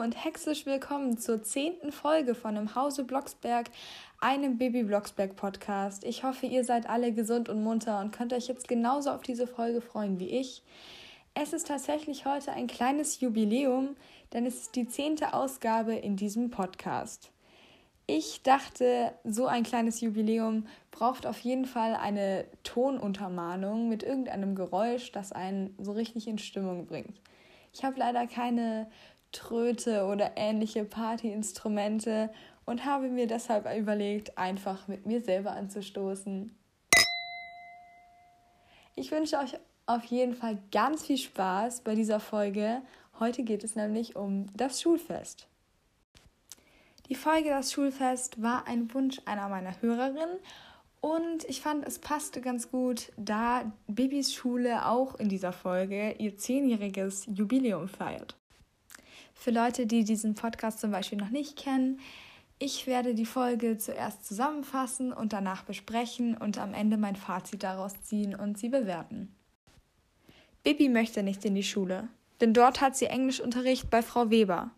Und herzlich willkommen zur zehnten Folge von Im Hause Blocksberg, einem Baby Blocksberg Podcast. Ich hoffe, ihr seid alle gesund und munter und könnt euch jetzt genauso auf diese Folge freuen wie ich. Es ist tatsächlich heute ein kleines Jubiläum, denn es ist die zehnte Ausgabe in diesem Podcast. Ich dachte, so ein kleines Jubiläum braucht auf jeden Fall eine Tonuntermahnung mit irgendeinem Geräusch, das einen so richtig in Stimmung bringt. Ich habe leider keine Tröte oder ähnliche Partyinstrumente und habe mir deshalb überlegt, einfach mit mir selber anzustoßen. Ich wünsche euch auf jeden Fall ganz viel Spaß bei dieser Folge. Heute geht es nämlich um das Schulfest. Die Folge Das Schulfest war ein Wunsch einer meiner Hörerinnen und ich fand, es passte ganz gut, da Bibis Schule auch in dieser Folge ihr zehnjähriges Jubiläum feiert. Für Leute, die diesen Podcast zum Beispiel noch nicht kennen, ich werde die Folge zuerst zusammenfassen und danach besprechen und am Ende mein Fazit daraus ziehen und sie bewerten. Bibi möchte nicht in die Schule, denn dort hat sie Englischunterricht bei Frau Weber,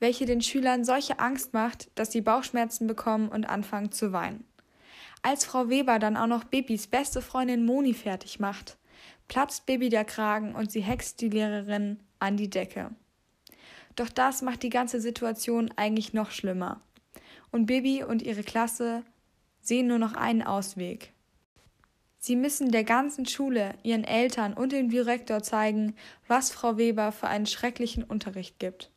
welche den Schülern solche Angst macht, dass sie Bauchschmerzen bekommen und anfangen zu weinen. Als Frau Weber dann auch noch Bibis beste Freundin Moni fertig macht, platzt Bibi der Kragen und sie hext die Lehrerin an die Decke. Doch das macht die ganze Situation eigentlich noch schlimmer. Und Bibi und ihre Klasse sehen nur noch einen Ausweg. Sie müssen der ganzen Schule, ihren Eltern und dem Direktor zeigen, was Frau Weber für einen schrecklichen Unterricht gibt.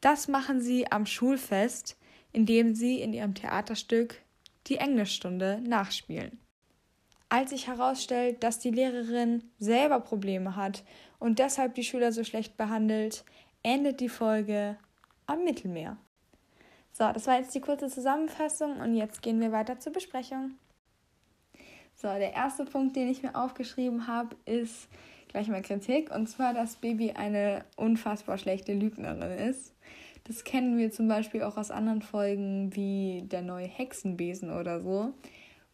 Das machen sie am Schulfest, indem sie in ihrem Theaterstück die Englischstunde nachspielen. Als sich herausstellt, dass die Lehrerin selber Probleme hat und deshalb die Schüler so schlecht behandelt, endet die Folge am Mittelmeer. So, das war jetzt die kurze Zusammenfassung und jetzt gehen wir weiter zur Besprechung. So, der erste Punkt, den ich mir aufgeschrieben habe, ist gleich mal Kritik und zwar, dass Baby eine unfassbar schlechte Lügnerin ist. Das kennen wir zum Beispiel auch aus anderen Folgen wie der neue Hexenbesen oder so,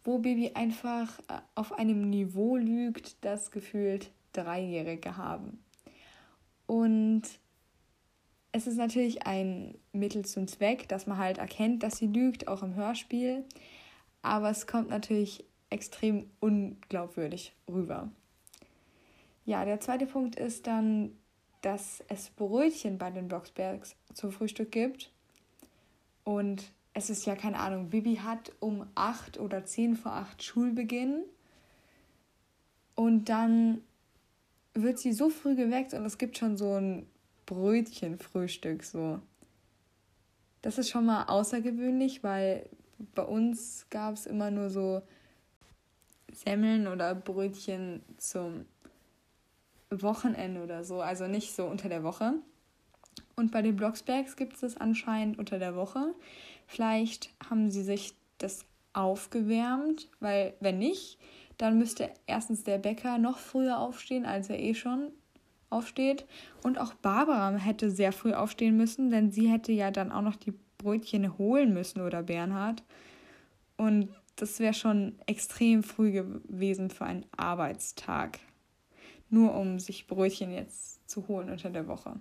wo Baby einfach äh, auf einem Niveau lügt, das gefühlt Dreijährige haben. Und es ist natürlich ein Mittel zum Zweck, dass man halt erkennt, dass sie lügt, auch im Hörspiel. Aber es kommt natürlich extrem unglaubwürdig rüber. Ja, der zweite Punkt ist dann, dass es Brötchen bei den Blocksbergs zum Frühstück gibt. Und es ist ja keine Ahnung, Bibi hat um 8 oder 10 vor 8 Schulbeginn. Und dann wird sie so früh geweckt und es gibt schon so ein Brötchenfrühstück so. Das ist schon mal außergewöhnlich, weil bei uns gab es immer nur so Semmeln oder Brötchen zum Wochenende oder so, also nicht so unter der Woche. Und bei den Blocksbergs gibt es das anscheinend unter der Woche. Vielleicht haben sie sich das aufgewärmt, weil wenn nicht, dann müsste erstens der Bäcker noch früher aufstehen, als er eh schon aufsteht. Und auch Barbara hätte sehr früh aufstehen müssen, denn sie hätte ja dann auch noch die Brötchen holen müssen oder Bernhard. Und das wäre schon extrem früh gewesen für einen Arbeitstag. Nur um sich Brötchen jetzt zu holen unter der Woche.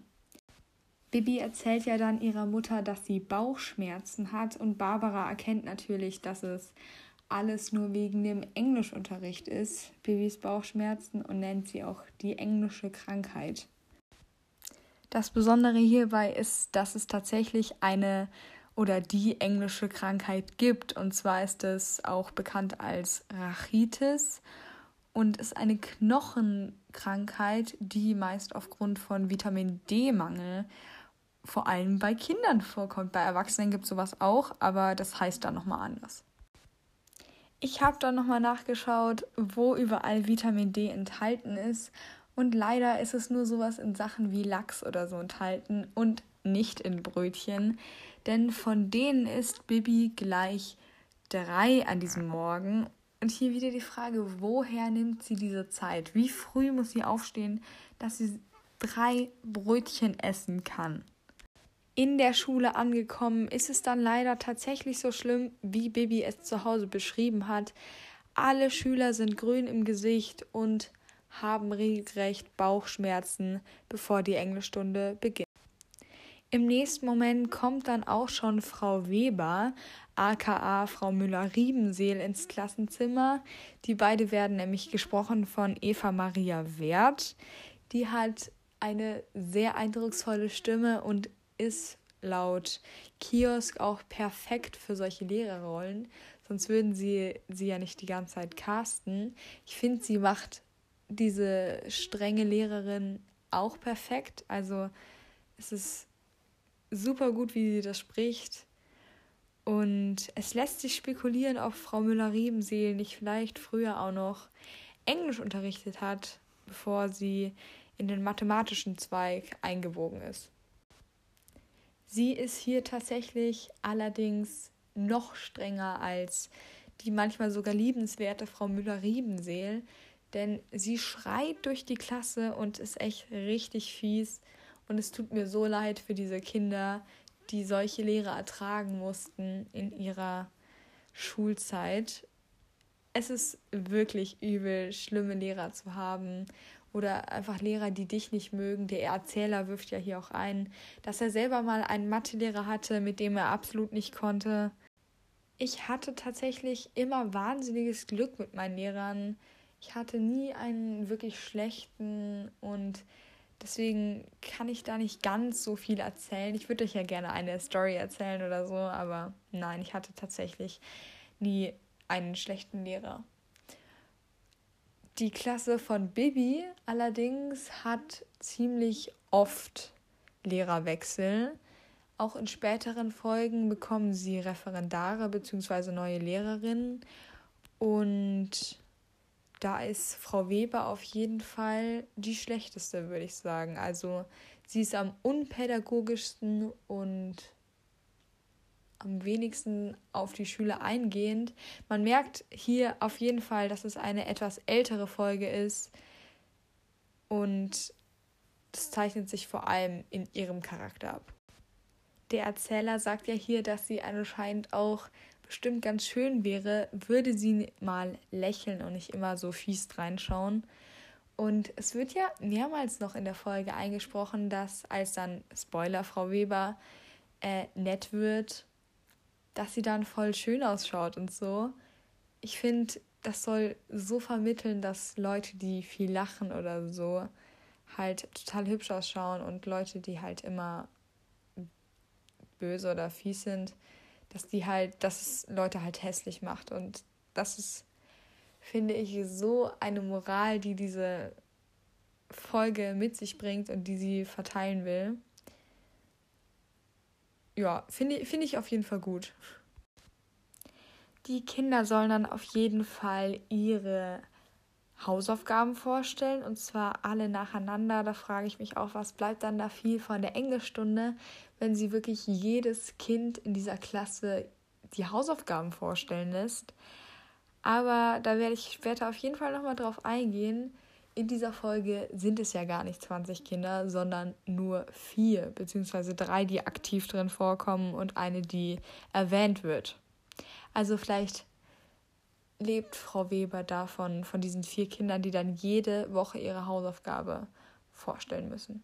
Bibi erzählt ja dann ihrer Mutter, dass sie Bauchschmerzen hat und Barbara erkennt natürlich, dass es alles nur wegen dem Englischunterricht ist, Bibis Bauchschmerzen und nennt sie auch die englische Krankheit. Das Besondere hierbei ist, dass es tatsächlich eine oder die englische Krankheit gibt. Und zwar ist es auch bekannt als Rachitis und ist eine Knochenkrankheit, die meist aufgrund von Vitamin D-Mangel vor allem bei Kindern vorkommt. Bei Erwachsenen gibt es sowas auch, aber das heißt dann nochmal anders. Ich habe dann nochmal nachgeschaut, wo überall Vitamin D enthalten ist. Und leider ist es nur sowas in Sachen wie Lachs oder so enthalten und nicht in Brötchen. Denn von denen ist Bibi gleich drei an diesem Morgen. Und hier wieder die Frage, woher nimmt sie diese Zeit? Wie früh muss sie aufstehen, dass sie drei Brötchen essen kann? In der Schule angekommen, ist es dann leider tatsächlich so schlimm, wie Bibi es zu Hause beschrieben hat. Alle Schüler sind grün im Gesicht und haben regelrecht Bauchschmerzen, bevor die Englischstunde beginnt. Im nächsten Moment kommt dann auch schon Frau Weber, aka Frau Müller-Riebenseel, ins Klassenzimmer. Die beide werden nämlich gesprochen von Eva Maria Wert. Die hat eine sehr eindrucksvolle Stimme und ist laut Kiosk auch perfekt für solche Lehrerrollen. Sonst würden sie sie ja nicht die ganze Zeit casten. Ich finde, sie macht diese strenge Lehrerin auch perfekt. Also es ist super gut, wie sie das spricht. Und es lässt sich spekulieren, ob Frau Müller-Riebenseel nicht vielleicht früher auch noch Englisch unterrichtet hat, bevor sie in den mathematischen Zweig eingewogen ist. Sie ist hier tatsächlich allerdings noch strenger als die manchmal sogar liebenswerte Frau Müller-Riebenseel, denn sie schreit durch die Klasse und ist echt richtig fies und es tut mir so leid für diese Kinder, die solche Lehrer ertragen mussten in ihrer Schulzeit. Es ist wirklich übel, schlimme Lehrer zu haben oder einfach Lehrer, die dich nicht mögen. Der Erzähler wirft ja hier auch ein, dass er selber mal einen Mathelehrer hatte, mit dem er absolut nicht konnte. Ich hatte tatsächlich immer wahnsinniges Glück mit meinen Lehrern. Ich hatte nie einen wirklich schlechten und Deswegen kann ich da nicht ganz so viel erzählen. Ich würde euch ja gerne eine Story erzählen oder so, aber nein, ich hatte tatsächlich nie einen schlechten Lehrer. Die Klasse von Bibi allerdings hat ziemlich oft Lehrerwechsel. Auch in späteren Folgen bekommen sie Referendare bzw. neue Lehrerinnen. Und da ist Frau Weber auf jeden Fall die schlechteste, würde ich sagen. Also sie ist am unpädagogischsten und am wenigsten auf die Schüler eingehend. Man merkt hier auf jeden Fall, dass es eine etwas ältere Folge ist und das zeichnet sich vor allem in ihrem Charakter ab. Der Erzähler sagt ja hier, dass sie anscheinend auch bestimmt ganz schön wäre, würde sie mal lächeln und nicht immer so fies reinschauen. Und es wird ja mehrmals noch in der Folge eingesprochen, dass als dann, Spoiler, Frau Weber äh, nett wird, dass sie dann voll schön ausschaut und so. Ich finde, das soll so vermitteln, dass Leute, die viel lachen oder so, halt total hübsch ausschauen und Leute, die halt immer böse oder fies sind, dass die halt, dass es Leute halt hässlich macht. Und das ist, finde ich, so eine Moral, die diese Folge mit sich bringt und die sie verteilen will. Ja, finde find ich auf jeden Fall gut. Die Kinder sollen dann auf jeden Fall ihre Hausaufgaben vorstellen und zwar alle nacheinander. Da frage ich mich auch, was bleibt dann da viel von der Englischstunde, wenn sie wirklich jedes Kind in dieser Klasse die Hausaufgaben vorstellen lässt. Aber da werde ich später auf jeden Fall nochmal drauf eingehen. In dieser Folge sind es ja gar nicht 20 Kinder, sondern nur vier, beziehungsweise drei, die aktiv drin vorkommen und eine, die erwähnt wird. Also vielleicht lebt Frau Weber davon, von diesen vier Kindern, die dann jede Woche ihre Hausaufgabe vorstellen müssen.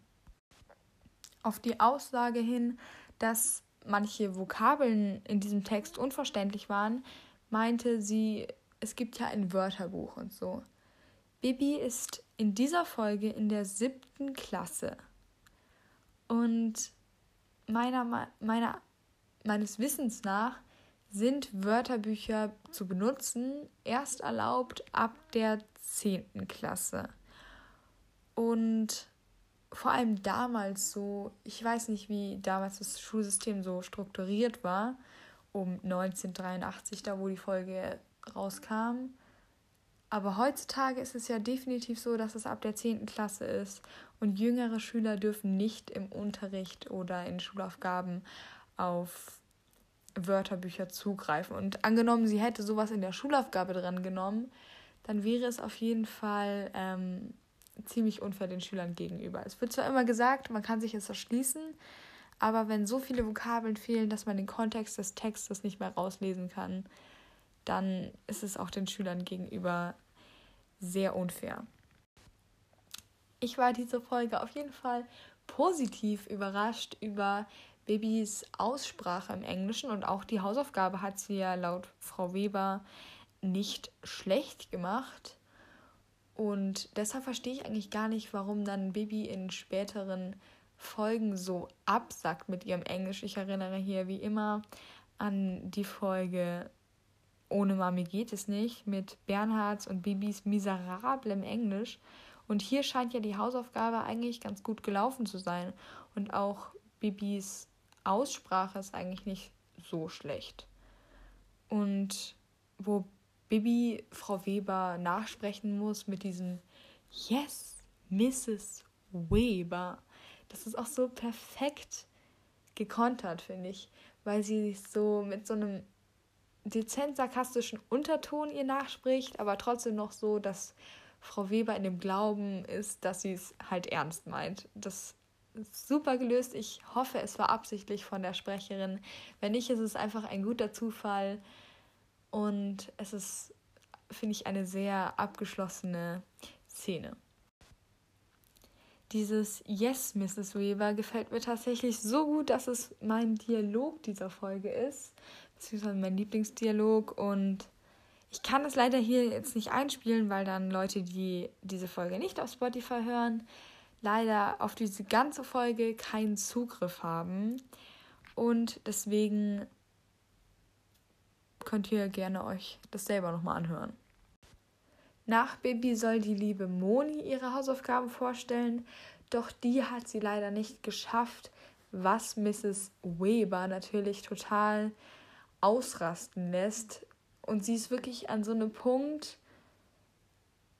Auf die Aussage hin, dass manche Vokabeln in diesem Text unverständlich waren, meinte sie, es gibt ja ein Wörterbuch und so. Bibi ist in dieser Folge in der siebten Klasse. Und meiner, meiner, meines Wissens nach sind Wörterbücher zu benutzen erst erlaubt ab der 10. Klasse. Und vor allem damals so, ich weiß nicht, wie damals das Schulsystem so strukturiert war, um 1983, da wo die Folge rauskam. Aber heutzutage ist es ja definitiv so, dass es ab der 10. Klasse ist und jüngere Schüler dürfen nicht im Unterricht oder in Schulaufgaben auf Wörterbücher zugreifen. Und angenommen, sie hätte sowas in der Schulaufgabe dran genommen, dann wäre es auf jeden Fall ähm, ziemlich unfair den Schülern gegenüber. Es wird zwar immer gesagt, man kann sich es erschließen, aber wenn so viele Vokabeln fehlen, dass man den Kontext des Textes nicht mehr rauslesen kann, dann ist es auch den Schülern gegenüber sehr unfair. Ich war diese Folge auf jeden Fall positiv überrascht über Babys Aussprache im Englischen und auch die Hausaufgabe hat sie ja laut Frau Weber nicht schlecht gemacht. Und deshalb verstehe ich eigentlich gar nicht, warum dann Baby in späteren Folgen so absackt mit ihrem Englisch. Ich erinnere hier wie immer an die Folge Ohne Mami geht es nicht mit Bernhards und Bibis miserablem Englisch. Und hier scheint ja die Hausaufgabe eigentlich ganz gut gelaufen zu sein. Und auch Bibis Aussprache ist eigentlich nicht so schlecht. Und wo Bibi Frau Weber nachsprechen muss mit diesem Yes, Mrs. Weber. Das ist auch so perfekt gekontert, finde ich, weil sie so mit so einem dezent sarkastischen Unterton ihr nachspricht, aber trotzdem noch so, dass Frau Weber in dem Glauben ist, dass sie es halt ernst meint. Das ist super gelöst. Ich hoffe, es war absichtlich von der Sprecherin. Wenn nicht, ist es einfach ein guter Zufall. Und es ist, finde ich, eine sehr abgeschlossene Szene. Dieses Yes, Mrs. Weaver gefällt mir tatsächlich so gut, dass es mein Dialog dieser Folge ist, beziehungsweise mein Lieblingsdialog. Und ich kann es leider hier jetzt nicht einspielen, weil dann Leute, die diese Folge nicht auf Spotify hören, leider auf diese ganze Folge keinen Zugriff haben. Und deswegen könnt ihr gerne euch das selber nochmal anhören. Nach Baby soll die liebe Moni ihre Hausaufgaben vorstellen, doch die hat sie leider nicht geschafft, was Mrs. Weber natürlich total ausrasten lässt. Und sie ist wirklich an so einem Punkt,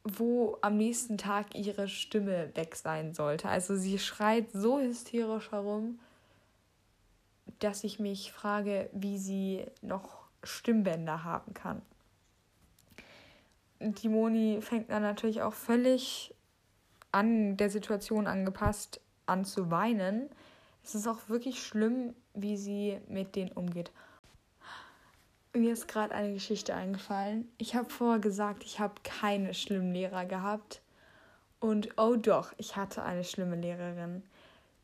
wo am nächsten Tag ihre Stimme weg sein sollte. Also sie schreit so hysterisch herum, dass ich mich frage, wie sie noch Stimmbänder haben kann. Die Moni fängt dann natürlich auch völlig an der Situation angepasst an zu weinen. Es ist auch wirklich schlimm, wie sie mit denen umgeht. Mir ist gerade eine Geschichte eingefallen. Ich habe vorher gesagt, ich habe keine schlimmen Lehrer gehabt. Und oh doch, ich hatte eine schlimme Lehrerin.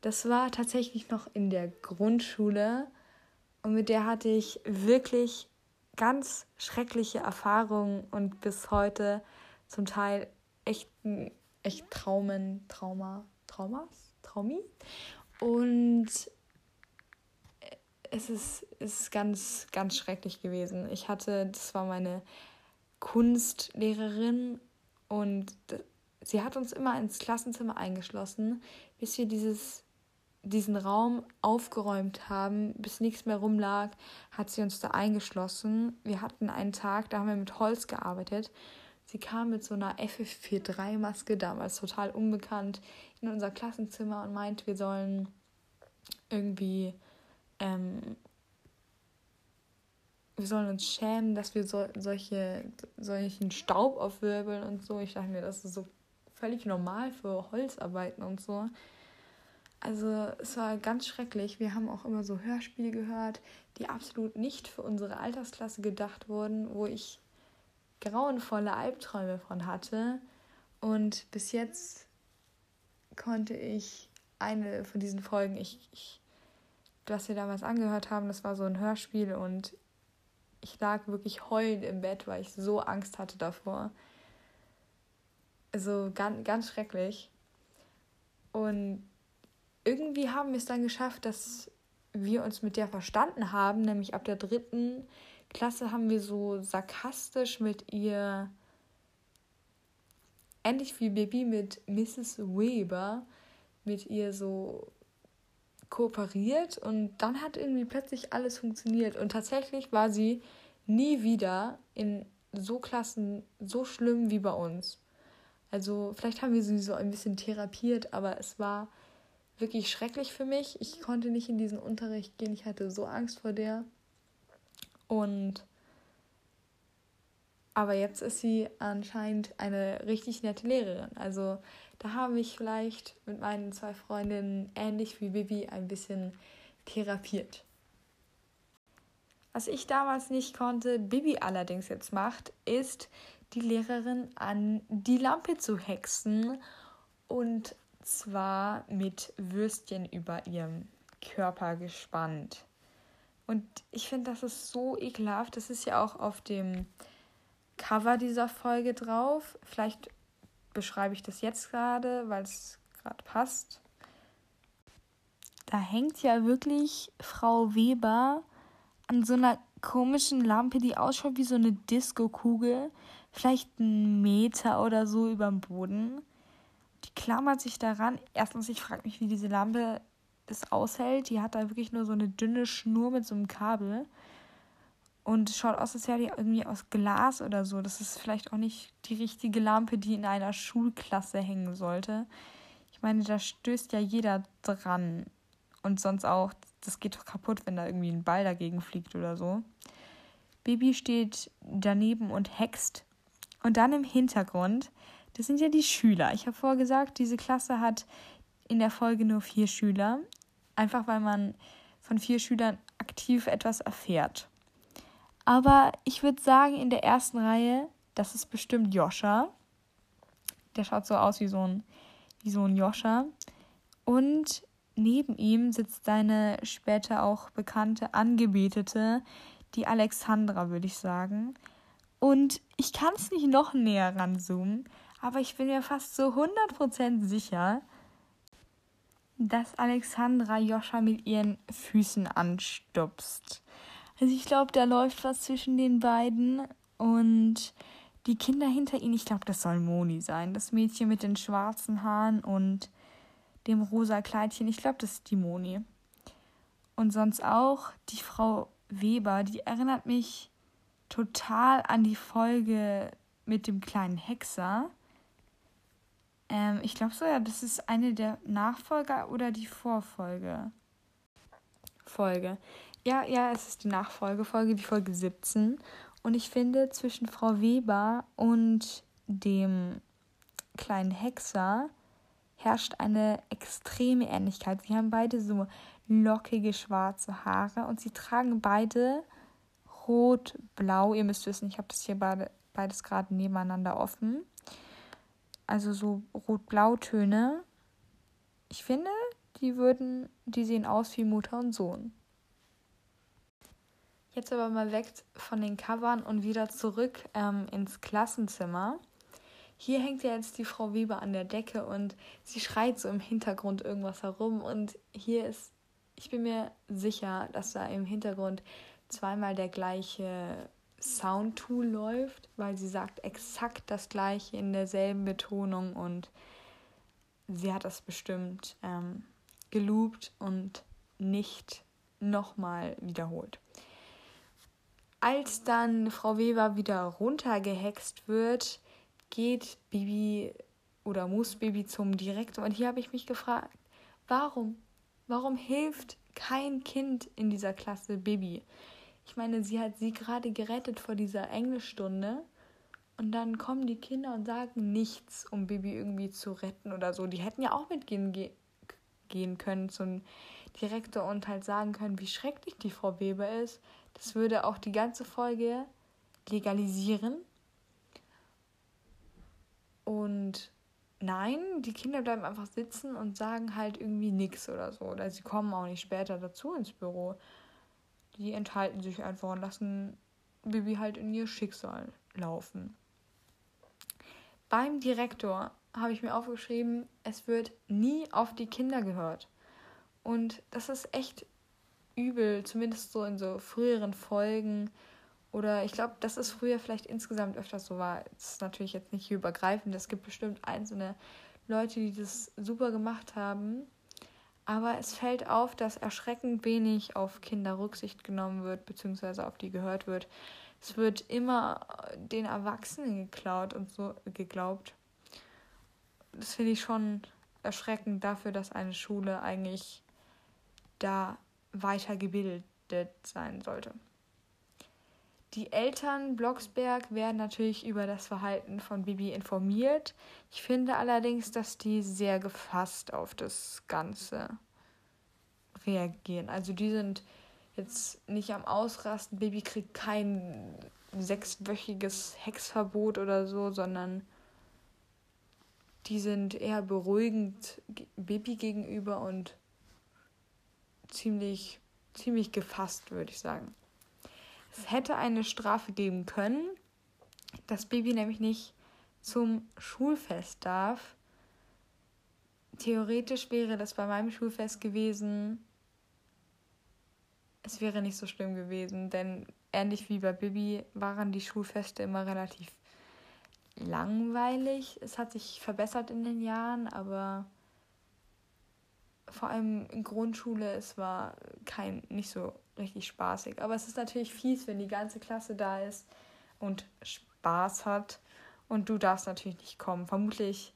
Das war tatsächlich noch in der Grundschule. Und mit der hatte ich wirklich ganz schreckliche Erfahrungen und bis heute zum Teil echt, echt Traumen, Trauma, Traumas, Traumi. Und es ist, ist ganz, ganz schrecklich gewesen. Ich hatte, das war meine Kunstlehrerin und sie hat uns immer ins Klassenzimmer eingeschlossen, bis wir dieses, diesen Raum aufgeräumt haben, bis nichts mehr rumlag, hat sie uns da eingeschlossen. Wir hatten einen Tag, da haben wir mit Holz gearbeitet. Sie kam mit so einer FF43-Maske, damals total unbekannt, in unser Klassenzimmer und meinte, wir sollen irgendwie ähm, wir sollen uns schämen, dass wir so, solche, solchen Staub aufwirbeln und so. Ich dachte mir, das ist so völlig normal für Holzarbeiten und so. Also es war ganz schrecklich. Wir haben auch immer so Hörspiele gehört, die absolut nicht für unsere Altersklasse gedacht wurden, wo ich grauenvolle Albträume von hatte. Und bis jetzt konnte ich eine von diesen Folgen, ich, ich was wir damals angehört haben, das war so ein Hörspiel und ich lag wirklich heulend im Bett, weil ich so Angst hatte davor. Also ganz, ganz schrecklich. Und irgendwie haben wir es dann geschafft, dass wir uns mit der verstanden haben, nämlich ab der dritten Klasse haben wir so sarkastisch mit ihr, ähnlich wie Baby mit Mrs. Weber, mit ihr so kooperiert und dann hat irgendwie plötzlich alles funktioniert. Und tatsächlich war sie nie wieder in so Klassen so schlimm wie bei uns. Also vielleicht haben wir sie so ein bisschen therapiert, aber es war wirklich schrecklich für mich. Ich konnte nicht in diesen Unterricht gehen. Ich hatte so Angst vor der. Und aber jetzt ist sie anscheinend eine richtig nette Lehrerin. Also da habe ich vielleicht mit meinen zwei Freundinnen ähnlich wie Bibi ein bisschen therapiert. Was ich damals nicht konnte, Bibi allerdings jetzt macht, ist die Lehrerin an die Lampe zu hexen und zwar mit Würstchen über ihrem Körper gespannt. Und ich finde, das ist so ekelhaft. Das ist ja auch auf dem Cover dieser Folge drauf. Vielleicht beschreibe ich das jetzt gerade, weil es gerade passt. Da hängt ja wirklich Frau Weber an so einer komischen Lampe, die ausschaut wie so eine Disco-Kugel. Vielleicht einen Meter oder so über dem Boden. Die klammert sich daran. Erstens, ich frage mich, wie diese Lampe es aushält. Die hat da wirklich nur so eine dünne Schnur mit so einem Kabel. Und schaut aus, als wäre die irgendwie aus Glas oder so. Das ist vielleicht auch nicht die richtige Lampe, die in einer Schulklasse hängen sollte. Ich meine, da stößt ja jeder dran. Und sonst auch, das geht doch kaputt, wenn da irgendwie ein Ball dagegen fliegt oder so. Baby steht daneben und hext. Und dann im Hintergrund, das sind ja die Schüler. Ich habe vorher gesagt, diese Klasse hat in der Folge nur vier Schüler. Einfach weil man von vier Schülern aktiv etwas erfährt. Aber ich würde sagen, in der ersten Reihe, das ist bestimmt Joscha. Der schaut so aus wie so ein, wie so ein Joscha. Und neben ihm sitzt seine später auch bekannte Angebetete, die Alexandra, würde ich sagen. Und ich kann es nicht noch näher ranzoomen, aber ich bin mir fast so 100% sicher, dass Alexandra Joscha mit ihren Füßen anstupst. Also ich glaube, da läuft was zwischen den beiden und die Kinder hinter ihnen, ich glaube, das soll Moni sein. Das Mädchen mit den schwarzen Haaren und dem rosa Kleidchen, ich glaube, das ist die Moni. Und sonst auch die Frau Weber, die erinnert mich total an die Folge mit dem kleinen Hexer. Ähm, ich glaube so, ja, das ist eine der Nachfolger oder die Vorfolge. Folge. Ja, ja, es ist die Nachfolgefolge, die Folge 17. Und ich finde, zwischen Frau Weber und dem kleinen Hexer herrscht eine extreme Ähnlichkeit. Sie haben beide so lockige schwarze Haare und sie tragen beide rot-blau. Ihr müsst wissen, ich habe das hier beide, beides gerade nebeneinander offen. Also so rot-blau-Töne. Ich finde, die würden, die sehen aus wie Mutter und Sohn. Jetzt aber mal weg von den Covern und wieder zurück ähm, ins Klassenzimmer. Hier hängt ja jetzt die Frau Weber an der Decke und sie schreit so im Hintergrund irgendwas herum. Und hier ist, ich bin mir sicher, dass da im Hintergrund zweimal der gleiche Soundtool läuft, weil sie sagt exakt das gleiche in derselben Betonung und sie hat das bestimmt ähm, geloopt und nicht nochmal wiederholt. Als dann Frau Weber wieder runtergehext wird, geht Bibi oder muss Bibi zum Direktor. Und hier habe ich mich gefragt, warum? Warum hilft kein Kind in dieser Klasse Bibi? Ich meine, sie hat sie gerade gerettet vor dieser Englischstunde. Und dann kommen die Kinder und sagen nichts, um Bibi irgendwie zu retten oder so. Die hätten ja auch mitgehen ge gehen können zum Direktor und halt sagen können, wie schrecklich die Frau Weber ist. Das würde auch die ganze Folge legalisieren. Und nein, die Kinder bleiben einfach sitzen und sagen halt irgendwie nichts oder so. Oder sie kommen auch nicht später dazu ins Büro. Die enthalten sich einfach und lassen Bibi halt in ihr Schicksal laufen. Beim Direktor habe ich mir aufgeschrieben, es wird nie auf die Kinder gehört. Und das ist echt übel, zumindest so in so früheren Folgen. Oder ich glaube, dass es früher vielleicht insgesamt öfters so war. Das ist natürlich jetzt nicht übergreifend. Es gibt bestimmt einzelne Leute, die das super gemacht haben. Aber es fällt auf, dass erschreckend wenig auf Kinder Rücksicht genommen wird, beziehungsweise auf die gehört wird. Es wird immer den Erwachsenen geklaut und so geglaubt. Das finde ich schon erschreckend dafür, dass eine Schule eigentlich da weitergebildet sein sollte. Die Eltern Blocksberg werden natürlich über das Verhalten von Bibi informiert. Ich finde allerdings, dass die sehr gefasst auf das Ganze reagieren. Also die sind jetzt nicht am Ausrasten. Bibi kriegt kein sechswöchiges Hexverbot oder so, sondern die sind eher beruhigend Bibi gegenüber und ziemlich, ziemlich gefasst, würde ich sagen. Es hätte eine Strafe geben können, dass Bibi nämlich nicht zum Schulfest darf. Theoretisch wäre das bei meinem Schulfest gewesen. Es wäre nicht so schlimm gewesen, denn ähnlich wie bei Bibi waren die Schulfeste immer relativ langweilig. Es hat sich verbessert in den Jahren, aber vor allem in Grundschule, es war kein nicht so richtig spaßig. Aber es ist natürlich fies, wenn die ganze Klasse da ist und Spaß hat und du darfst natürlich nicht kommen. Vermutlich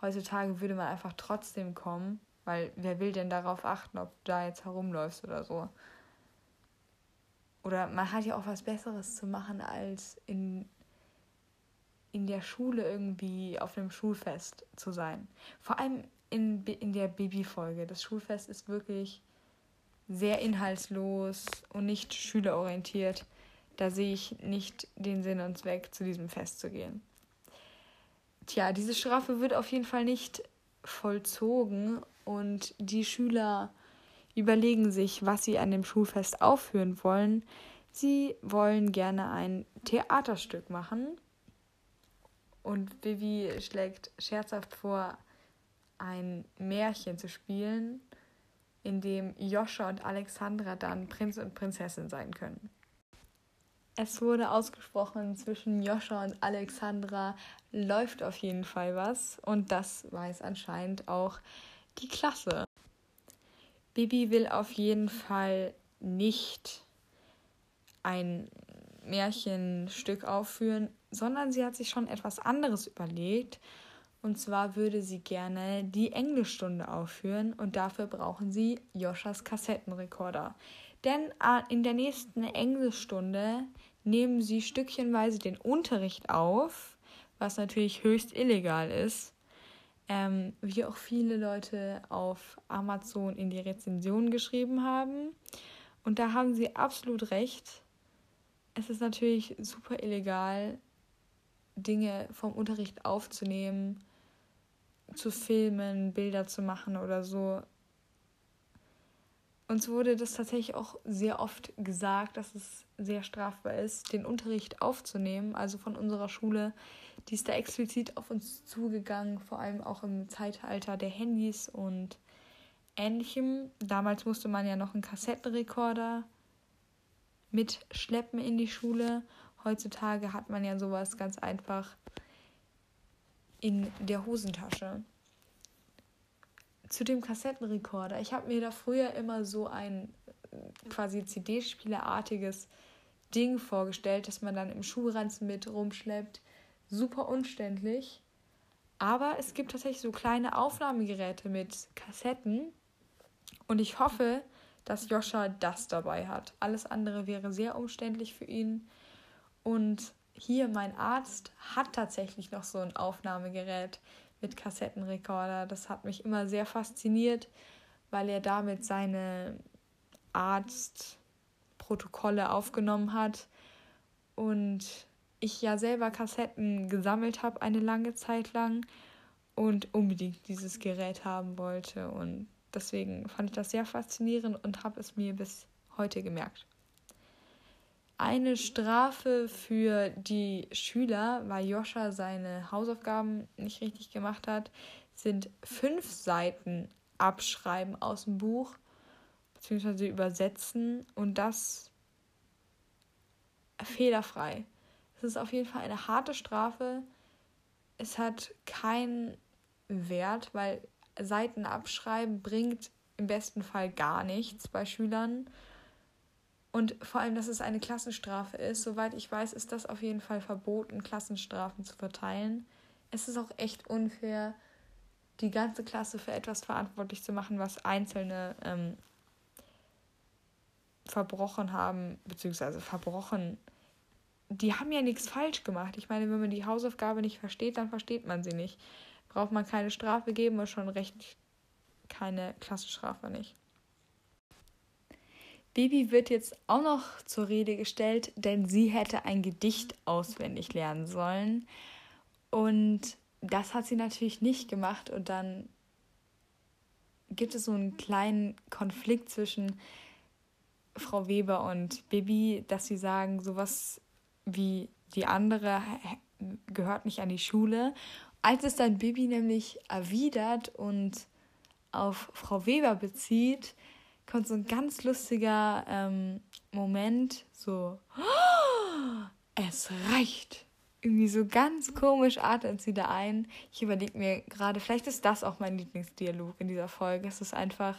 heutzutage würde man einfach trotzdem kommen, weil wer will denn darauf achten, ob du da jetzt herumläufst oder so. Oder man hat ja auch was Besseres zu machen, als in in der Schule irgendwie auf einem Schulfest zu sein. Vor allem in, in der Babyfolge. Das Schulfest ist wirklich sehr inhaltslos und nicht schülerorientiert. Da sehe ich nicht den Sinn und Zweck, zu diesem Fest zu gehen. Tja, diese Strafe wird auf jeden Fall nicht vollzogen und die Schüler überlegen sich, was sie an dem Schulfest aufführen wollen. Sie wollen gerne ein Theaterstück machen und Vivi schlägt scherzhaft vor, ein Märchen zu spielen, in dem Joscha und Alexandra dann Prinz und Prinzessin sein können. Es wurde ausgesprochen, zwischen Joscha und Alexandra läuft auf jeden Fall was und das weiß anscheinend auch die Klasse. Bibi will auf jeden Fall nicht ein Märchenstück aufführen, sondern sie hat sich schon etwas anderes überlegt. Und zwar würde sie gerne die Englischstunde aufführen und dafür brauchen sie Joschas Kassettenrekorder. Denn äh, in der nächsten Englischstunde nehmen sie stückchenweise den Unterricht auf, was natürlich höchst illegal ist. Ähm, wie auch viele Leute auf Amazon in die Rezension geschrieben haben. Und da haben sie absolut recht. Es ist natürlich super illegal, Dinge vom Unterricht aufzunehmen, zu filmen, Bilder zu machen oder so. Uns wurde das tatsächlich auch sehr oft gesagt, dass es sehr strafbar ist, den Unterricht aufzunehmen. Also von unserer Schule, die ist da explizit auf uns zugegangen, vor allem auch im Zeitalter der Handys und ähnlichem. Damals musste man ja noch einen Kassettenrekorder mitschleppen in die Schule Heutzutage hat man ja sowas ganz einfach in der Hosentasche. Zu dem Kassettenrekorder. Ich habe mir da früher immer so ein äh, quasi CD-Spielerartiges Ding vorgestellt, das man dann im Schuhranzen mit rumschleppt. Super umständlich. Aber es gibt tatsächlich so kleine Aufnahmegeräte mit Kassetten. Und ich hoffe, dass Joscha das dabei hat. Alles andere wäre sehr umständlich für ihn. Und hier mein Arzt hat tatsächlich noch so ein Aufnahmegerät mit Kassettenrekorder. Das hat mich immer sehr fasziniert, weil er damit seine Arztprotokolle aufgenommen hat und ich ja selber Kassetten gesammelt habe eine lange Zeit lang und unbedingt dieses Gerät haben wollte und deswegen fand ich das sehr faszinierend und habe es mir bis heute gemerkt. Eine Strafe für die Schüler, weil Joscha seine Hausaufgaben nicht richtig gemacht hat, sind fünf Seiten abschreiben aus dem Buch bzw. übersetzen und das fehlerfrei. Es ist auf jeden Fall eine harte Strafe. Es hat keinen Wert, weil Seiten abschreiben bringt im besten Fall gar nichts bei Schülern. Und vor allem, dass es eine Klassenstrafe ist. Soweit ich weiß, ist das auf jeden Fall verboten, Klassenstrafen zu verteilen. Es ist auch echt unfair, die ganze Klasse für etwas verantwortlich zu machen, was Einzelne ähm, verbrochen haben, beziehungsweise verbrochen. Die haben ja nichts falsch gemacht. Ich meine, wenn man die Hausaufgabe nicht versteht, dann versteht man sie nicht. Braucht man keine Strafe geben und schon recht keine Klassenstrafe nicht. Bibi wird jetzt auch noch zur Rede gestellt, denn sie hätte ein Gedicht auswendig lernen sollen. Und das hat sie natürlich nicht gemacht und dann gibt es so einen kleinen Konflikt zwischen Frau Weber und Bibi, dass sie sagen, sowas wie die andere gehört nicht an die Schule. Als es dann Bibi nämlich erwidert und auf Frau Weber bezieht, kommt so ein ganz lustiger ähm, Moment, so, oh, es reicht. Irgendwie so ganz komisch atmet sie da ein. Ich überlege mir gerade, vielleicht ist das auch mein Lieblingsdialog in dieser Folge. Es ist einfach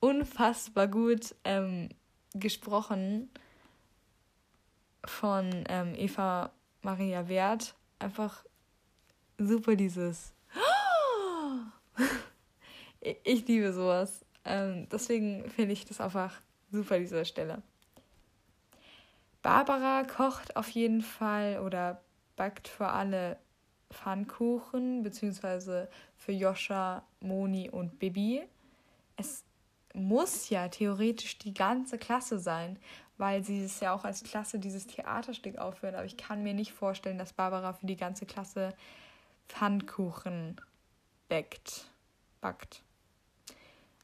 unfassbar gut ähm, gesprochen von ähm, Eva Maria Wert. Einfach super dieses. ich liebe sowas. Ähm, deswegen finde ich das einfach super, diese Stelle. Barbara kocht auf jeden Fall oder backt für alle Pfannkuchen, beziehungsweise für Joscha, Moni und Bibi. Es muss ja theoretisch die ganze Klasse sein, weil sie es ja auch als Klasse dieses Theaterstück aufführen. Aber ich kann mir nicht vorstellen, dass Barbara für die ganze Klasse Pfannkuchen backt. backt.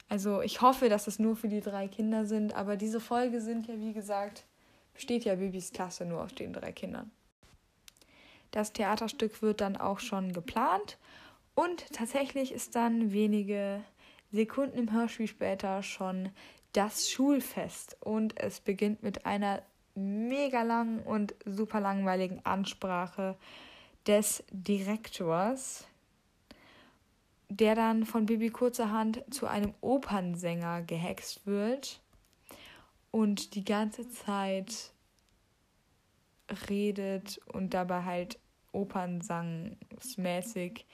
Also ich hoffe, dass es nur für die drei Kinder sind, aber diese Folge sind ja, wie gesagt, besteht ja Bibis Klasse nur aus den drei Kindern. Das Theaterstück wird dann auch schon geplant und tatsächlich ist dann wenige Sekunden im Hörspiel später schon das Schulfest und es beginnt mit einer mega langen und super langweiligen Ansprache des Direktors, der dann von Bibi Kurzerhand zu einem Opernsänger gehext wird und die ganze Zeit redet und dabei halt Opernsangsmäßig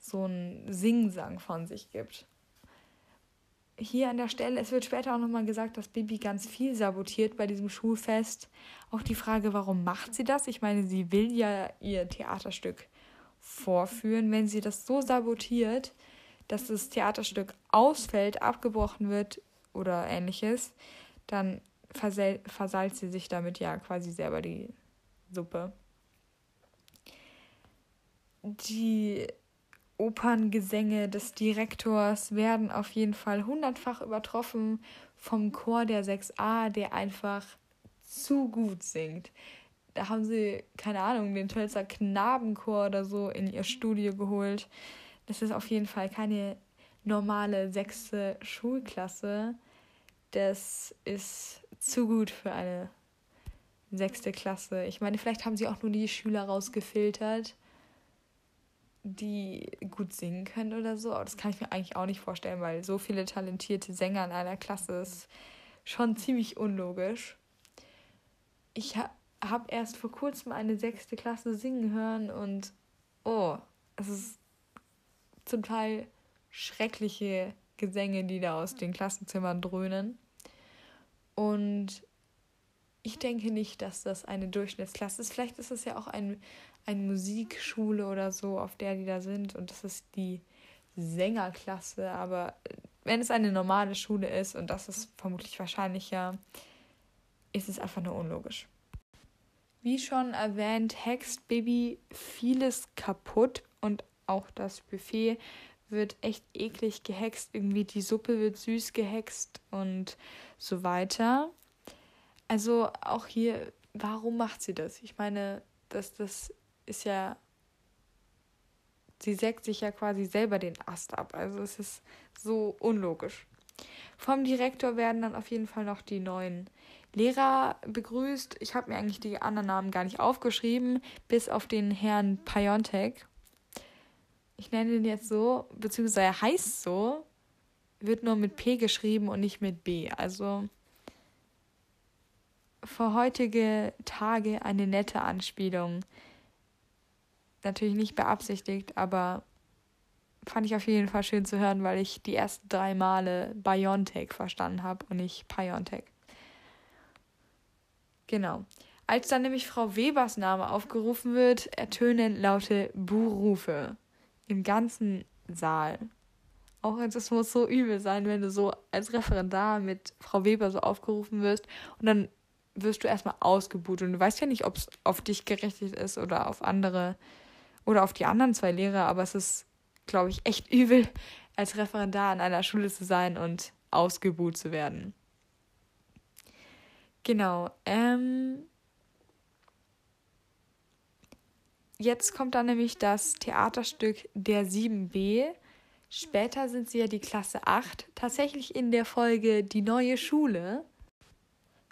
so einen Singsang von sich gibt. Hier an der Stelle, es wird später auch nochmal gesagt, dass Bibi ganz viel sabotiert bei diesem Schulfest. Auch die Frage, warum macht sie das? Ich meine, sie will ja ihr Theaterstück vorführen. Wenn sie das so sabotiert, dass das Theaterstück ausfällt, abgebrochen wird oder ähnliches, dann versalzt sie sich damit ja quasi selber die Suppe. Die Operngesänge des Direktors werden auf jeden Fall hundertfach übertroffen vom Chor der 6a, der einfach zu gut singt. Da haben sie, keine Ahnung, den Tölzer Knabenchor oder so in ihr Studio geholt. Das ist auf jeden Fall keine normale sechste Schulklasse. Das ist zu gut für eine sechste Klasse. Ich meine, vielleicht haben sie auch nur die Schüler rausgefiltert die gut singen können oder so. Aber das kann ich mir eigentlich auch nicht vorstellen, weil so viele talentierte Sänger in einer Klasse ist schon ziemlich unlogisch. Ich ha habe erst vor kurzem eine sechste Klasse singen hören und oh, es ist zum Teil schreckliche Gesänge, die da aus den Klassenzimmern dröhnen. Und ich denke nicht, dass das eine Durchschnittsklasse ist. Vielleicht ist es ja auch ein eine Musikschule oder so, auf der die da sind. Und das ist die Sängerklasse. Aber wenn es eine normale Schule ist, und das ist vermutlich wahrscheinlicher, ist es einfach nur unlogisch. Wie schon erwähnt, hext Baby vieles kaputt und auch das Buffet wird echt eklig gehext. Irgendwie die Suppe wird süß gehext und so weiter. Also auch hier, warum macht sie das? Ich meine, dass das ist ja, sie sägt sich ja quasi selber den Ast ab. Also es ist so unlogisch. Vom Direktor werden dann auf jeden Fall noch die neuen Lehrer begrüßt. Ich habe mir eigentlich die anderen Namen gar nicht aufgeschrieben, bis auf den Herrn Piontek. Ich nenne ihn jetzt so, beziehungsweise er heißt so, wird nur mit P geschrieben und nicht mit B. Also für heutige Tage eine nette Anspielung natürlich nicht beabsichtigt, aber fand ich auf jeden Fall schön zu hören, weil ich die ersten drei Male Biontech verstanden habe und nicht Piontech. Genau. Als dann nämlich Frau Webers Name aufgerufen wird, ertönen laute Buhrufe im ganzen Saal. Auch es muss so übel sein, wenn du so als Referendar mit Frau Weber so aufgerufen wirst und dann wirst du erstmal ausgebucht und du weißt ja nicht, ob es auf dich gerichtet ist oder auf andere oder auf die anderen zwei Lehrer, aber es ist, glaube ich, echt übel, als Referendar an einer Schule zu sein und ausgebuht zu werden. Genau. Ähm, jetzt kommt dann nämlich das Theaterstück Der 7b. Später sind sie ja die Klasse 8, tatsächlich in der Folge Die neue Schule,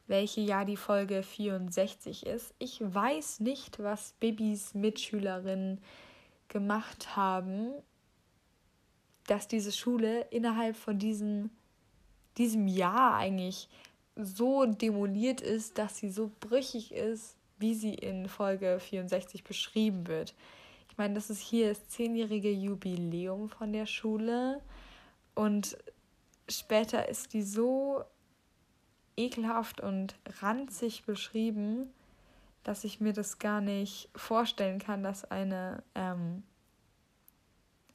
welche ja die Folge 64 ist. Ich weiß nicht, was Bibis Mitschülerinnen gemacht haben, dass diese Schule innerhalb von diesem, diesem Jahr eigentlich so demoliert ist, dass sie so brüchig ist, wie sie in Folge 64 beschrieben wird. Ich meine, das ist hier das zehnjährige Jubiläum von der Schule und später ist die so ekelhaft und ranzig beschrieben, dass ich mir das gar nicht vorstellen kann, dass eine ähm,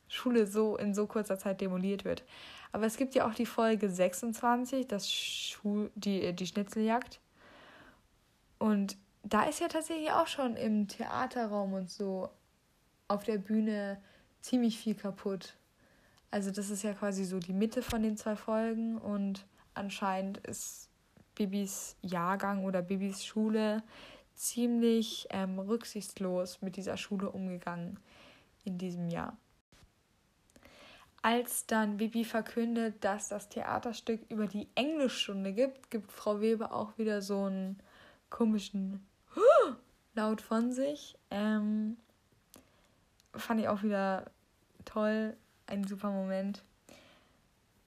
Schule so in so kurzer Zeit demoliert wird. Aber es gibt ja auch die Folge 26, das Schul die, die Schnitzeljagd. Und da ist ja tatsächlich auch schon im Theaterraum und so auf der Bühne ziemlich viel kaputt. Also das ist ja quasi so die Mitte von den zwei Folgen und anscheinend ist Bibis Jahrgang oder Bibis Schule ziemlich ähm, rücksichtslos mit dieser Schule umgegangen in diesem Jahr. Als dann Bibi verkündet, dass das Theaterstück über die Englischstunde gibt, gibt Frau Weber auch wieder so einen komischen Laut von sich. Ähm, fand ich auch wieder toll, ein super Moment.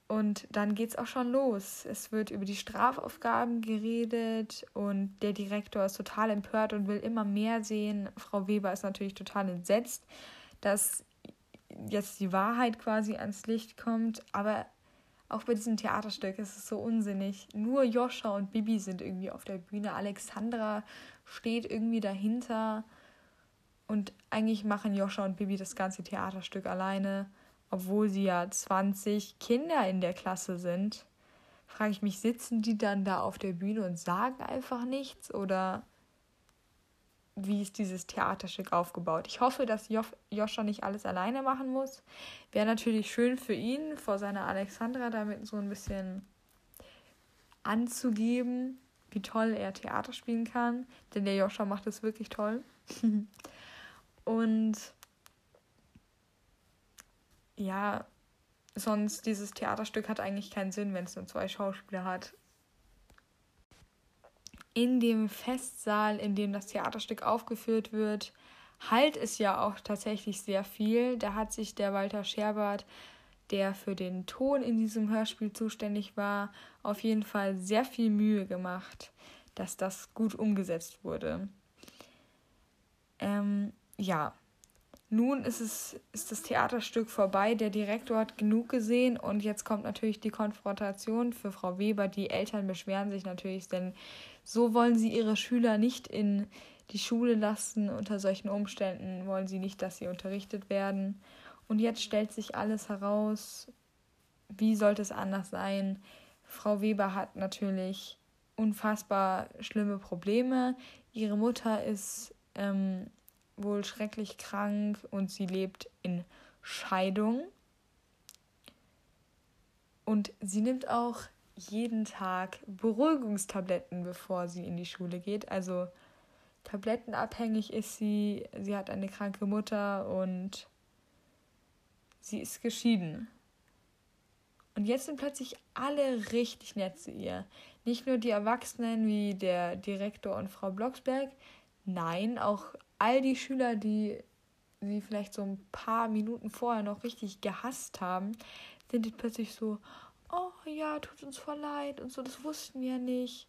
Und dann geht es auch schon los. Es wird über die Strafaufgaben geredet und der Direktor ist total empört und will immer mehr sehen. Frau Weber ist natürlich total entsetzt, dass jetzt die Wahrheit quasi ans Licht kommt, aber auch bei diesem Theaterstück ist es so unsinnig. Nur Joscha und Bibi sind irgendwie auf der Bühne. Alexandra steht irgendwie dahinter. Und eigentlich machen Joscha und Bibi das ganze Theaterstück alleine, obwohl sie ja 20 Kinder in der Klasse sind. Frage ich mich, sitzen die dann da auf der Bühne und sagen einfach nichts? Oder wie ist dieses Theaterstück aufgebaut. Ich hoffe, dass jo Joscha nicht alles alleine machen muss. Wäre natürlich schön für ihn, vor seiner Alexandra damit so ein bisschen anzugeben, wie toll er Theater spielen kann. Denn der Joscha macht es wirklich toll. Und ja, sonst dieses Theaterstück hat eigentlich keinen Sinn, wenn es nur zwei Schauspieler hat in dem Festsaal, in dem das Theaterstück aufgeführt wird, halt es ja auch tatsächlich sehr viel. Da hat sich der Walter Scherbert, der für den Ton in diesem Hörspiel zuständig war, auf jeden Fall sehr viel Mühe gemacht, dass das gut umgesetzt wurde. Ähm, ja, nun ist es ist das Theaterstück vorbei. Der Direktor hat genug gesehen und jetzt kommt natürlich die Konfrontation für Frau Weber. Die Eltern beschweren sich natürlich, denn so wollen sie ihre Schüler nicht in die Schule lassen. Unter solchen Umständen wollen sie nicht, dass sie unterrichtet werden. Und jetzt stellt sich alles heraus. Wie sollte es anders sein? Frau Weber hat natürlich unfassbar schlimme Probleme. Ihre Mutter ist ähm, wohl schrecklich krank und sie lebt in Scheidung. Und sie nimmt auch jeden Tag Beruhigungstabletten, bevor sie in die Schule geht. Also tablettenabhängig ist sie, sie hat eine kranke Mutter und sie ist geschieden. Und jetzt sind plötzlich alle richtig nett zu ihr. Nicht nur die Erwachsenen wie der Direktor und Frau Blocksberg, nein, auch all die Schüler, die sie vielleicht so ein paar Minuten vorher noch richtig gehasst haben, sind jetzt plötzlich so, oh ja, tut uns voll leid und so, das wussten wir nicht.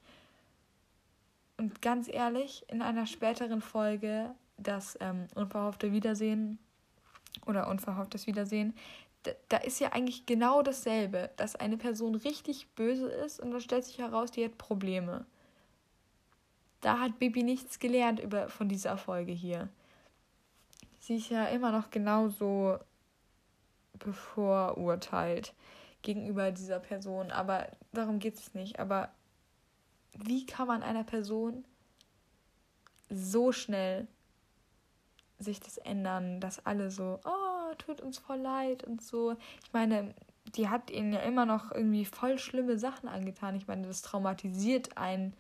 Und ganz ehrlich, in einer späteren Folge, das ähm, unverhoffte Wiedersehen oder unverhofftes Wiedersehen, da, da ist ja eigentlich genau dasselbe, dass eine Person richtig böse ist und dann stellt sich heraus, die hat Probleme. Da hat Bibi nichts gelernt über, von dieser Folge hier. Sie ist ja immer noch genauso bevorurteilt gegenüber dieser Person. Aber darum geht es nicht. Aber wie kann man einer Person so schnell sich das ändern, dass alle so, oh, tut uns voll leid und so. Ich meine, die hat ihnen ja immer noch irgendwie voll schlimme Sachen angetan. Ich meine, das traumatisiert einen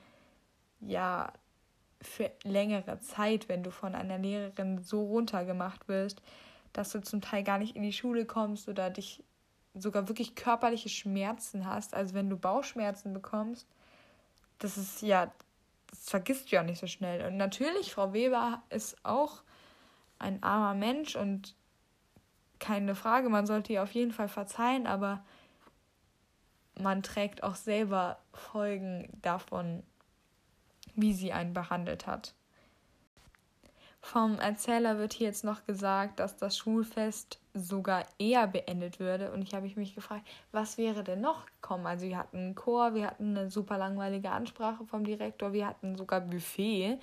ja für längere Zeit, wenn du von einer Lehrerin so runtergemacht wirst, dass du zum Teil gar nicht in die Schule kommst oder dich sogar wirklich körperliche Schmerzen hast. Also wenn du Bauchschmerzen bekommst, das ist ja, das vergisst du ja nicht so schnell. Und natürlich, Frau Weber ist auch ein armer Mensch und keine Frage, man sollte ihr auf jeden Fall verzeihen, aber man trägt auch selber Folgen davon, wie sie einen behandelt hat. Vom Erzähler wird hier jetzt noch gesagt, dass das Schulfest sogar eher beendet würde. Und ich habe mich gefragt, was wäre denn noch gekommen? Also wir hatten einen Chor, wir hatten eine super langweilige Ansprache vom Direktor, wir hatten sogar Buffet,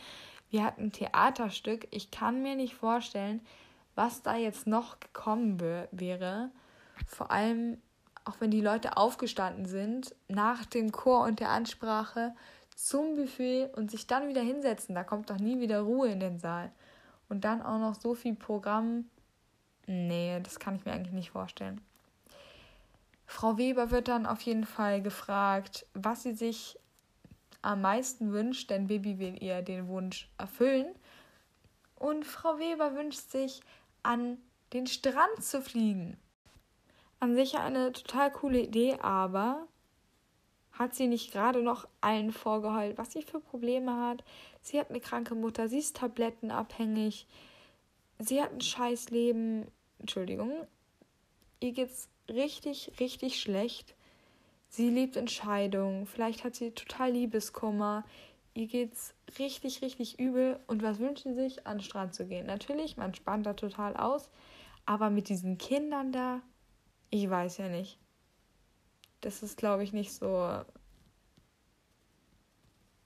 wir hatten ein Theaterstück. Ich kann mir nicht vorstellen, was da jetzt noch gekommen wäre. Vor allem, auch wenn die Leute aufgestanden sind, nach dem Chor und der Ansprache zum Buffet und sich dann wieder hinsetzen. Da kommt doch nie wieder Ruhe in den Saal. Und dann auch noch so viel Programm. Nee, das kann ich mir eigentlich nicht vorstellen. Frau Weber wird dann auf jeden Fall gefragt, was sie sich am meisten wünscht, denn Bibi will ihr den Wunsch erfüllen. Und Frau Weber wünscht sich, an den Strand zu fliegen. An sich eine total coole Idee, aber hat sie nicht gerade noch allen vorgeheult, was sie für Probleme hat. Sie hat eine kranke Mutter, sie ist tablettenabhängig, sie hat ein scheiß Leben. Entschuldigung. Ihr geht's richtig, richtig schlecht. Sie liebt Entscheidungen. Vielleicht hat sie total Liebeskummer. Ihr geht's richtig, richtig übel. Und was wünschen sie sich? An den Strand zu gehen. Natürlich, man spannt da total aus. Aber mit diesen Kindern da, ich weiß ja nicht das ist, glaube ich, nicht so.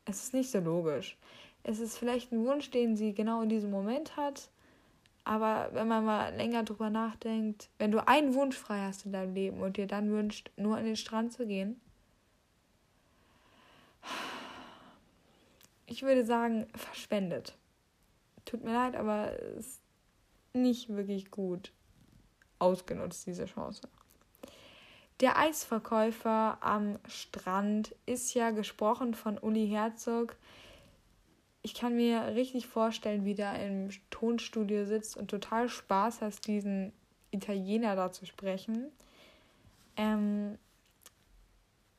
Es ist nicht so logisch. Es ist vielleicht ein Wunsch, den sie genau in diesem Moment hat. Aber wenn man mal länger drüber nachdenkt, wenn du einen Wunsch frei hast in deinem Leben und dir dann wünscht, nur an den Strand zu gehen, ich würde sagen, verschwendet. Tut mir leid, aber es ist nicht wirklich gut ausgenutzt, diese Chance. Der Eisverkäufer am Strand ist ja gesprochen von Uli Herzog. Ich kann mir richtig vorstellen, wie der im Tonstudio sitzt und total Spaß hat, diesen Italiener da zu sprechen. Ähm,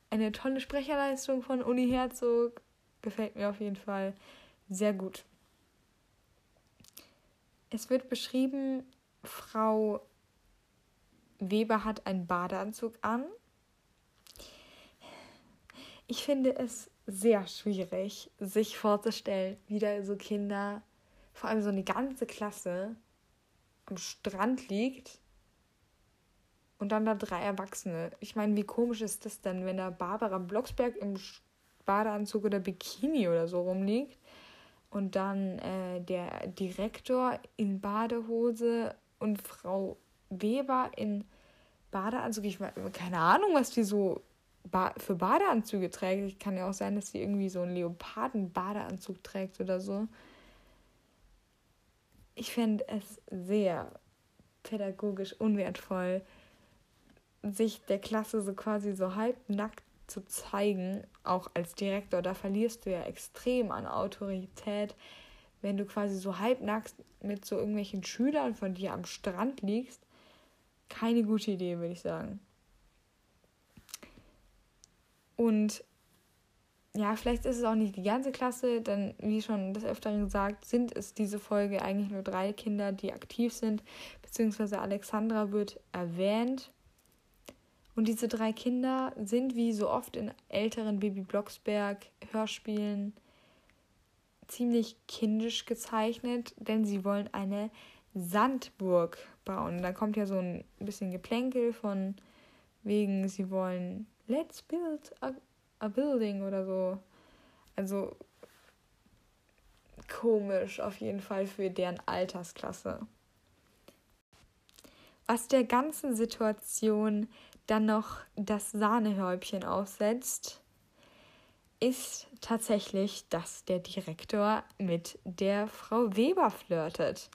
eine tolle Sprecherleistung von Uli Herzog. Gefällt mir auf jeden Fall sehr gut. Es wird beschrieben, Frau Weber hat einen Badeanzug an. Ich finde es sehr schwierig, sich vorzustellen, wie da so Kinder, vor allem so eine ganze Klasse, am Strand liegt und dann da drei Erwachsene. Ich meine, wie komisch ist das denn, wenn da Barbara Blocksberg im Badeanzug oder Bikini oder so rumliegt und dann äh, der Direktor in Badehose und Frau Weber in Badeanzug. Ich meine, keine Ahnung, was die so ba für Badeanzüge trägt. Kann ja auch sein, dass sie irgendwie so einen Leoparden-Badeanzug trägt oder so. Ich fände es sehr pädagogisch unwertvoll, sich der Klasse so quasi so halbnackt zu zeigen, auch als Direktor. Da verlierst du ja extrem an Autorität, wenn du quasi so halbnackt mit so irgendwelchen Schülern von dir am Strand liegst keine gute Idee, würde ich sagen. Und ja, vielleicht ist es auch nicht die ganze Klasse, denn wie schon des Öfteren gesagt, sind es diese Folge eigentlich nur drei Kinder, die aktiv sind, beziehungsweise Alexandra wird erwähnt. Und diese drei Kinder sind wie so oft in älteren Baby Blocksberg Hörspielen ziemlich kindisch gezeichnet, denn sie wollen eine Sandburg bauen. Und da kommt ja so ein bisschen Geplänkel von wegen, sie wollen let's build a, a building oder so. Also komisch auf jeden Fall für deren Altersklasse. Was der ganzen Situation dann noch das Sahnehäubchen aufsetzt, ist tatsächlich, dass der Direktor mit der Frau Weber flirtet.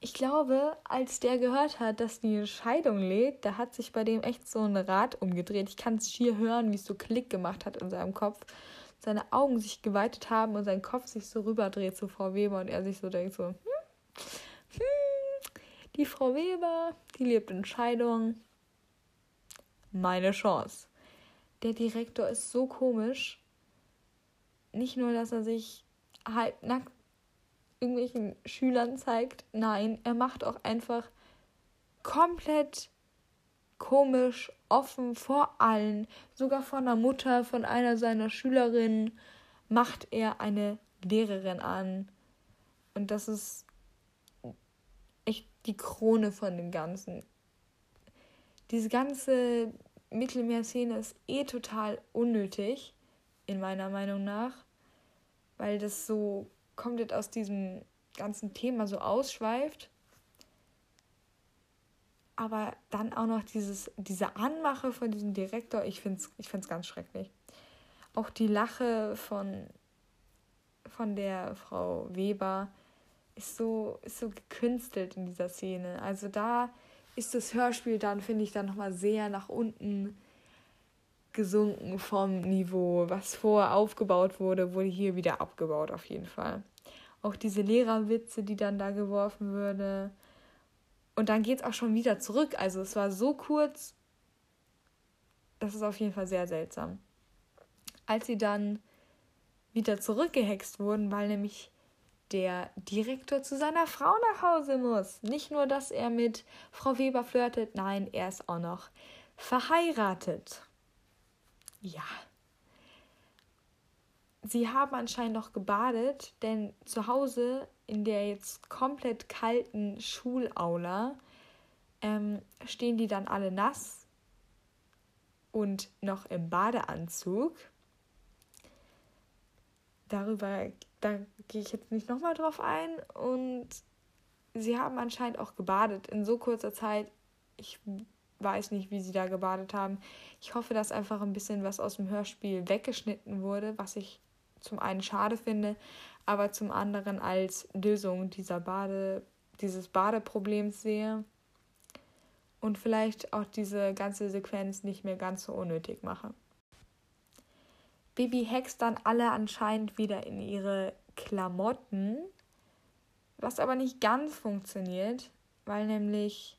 Ich glaube, als der gehört hat, dass die Scheidung lädt, da hat sich bei dem echt so ein Rad umgedreht. Ich kann es schier hören, wie es so Klick gemacht hat in seinem Kopf. Seine Augen sich geweitet haben und sein Kopf sich so rüberdreht zu Frau Weber und er sich so denkt so, hm, hm, die Frau Weber, die lebt in Scheidung. Meine Chance. Der Direktor ist so komisch. Nicht nur, dass er sich halbnackt irgendwelchen Schülern zeigt. Nein, er macht auch einfach komplett komisch, offen vor allen, sogar von der Mutter von einer seiner Schülerinnen, macht er eine Lehrerin an. Und das ist echt die Krone von dem Ganzen. Diese ganze Mittelmeerszene ist eh total unnötig, in meiner Meinung nach, weil das so komplett aus diesem ganzen Thema so ausschweift. Aber dann auch noch dieses, diese Anmache von diesem Direktor, ich finde es ich find's ganz schrecklich. Auch die Lache von, von der Frau Weber ist so, ist so gekünstelt in dieser Szene. Also da ist das Hörspiel dann, finde ich, dann nochmal sehr nach unten gesunken vom Niveau. Was vorher aufgebaut wurde, wurde hier wieder abgebaut, auf jeden Fall. Auch diese Lehrerwitze, die dann da geworfen würde. Und dann geht es auch schon wieder zurück. Also es war so kurz. Das ist auf jeden Fall sehr seltsam. Als sie dann wieder zurückgehext wurden, weil nämlich der Direktor zu seiner Frau nach Hause muss. Nicht nur, dass er mit Frau Weber flirtet, nein, er ist auch noch verheiratet. Ja. Sie haben anscheinend noch gebadet, denn zu Hause in der jetzt komplett kalten Schulaula ähm, stehen die dann alle nass und noch im Badeanzug. Darüber da gehe ich jetzt nicht nochmal drauf ein. Und sie haben anscheinend auch gebadet in so kurzer Zeit. Ich weiß nicht, wie sie da gebadet haben. Ich hoffe, dass einfach ein bisschen was aus dem Hörspiel weggeschnitten wurde, was ich zum einen schade finde, aber zum anderen als Lösung dieser Bade, dieses Badeproblems sehe und vielleicht auch diese ganze Sequenz nicht mehr ganz so unnötig mache. Bibi hext dann alle anscheinend wieder in ihre Klamotten, was aber nicht ganz funktioniert, weil nämlich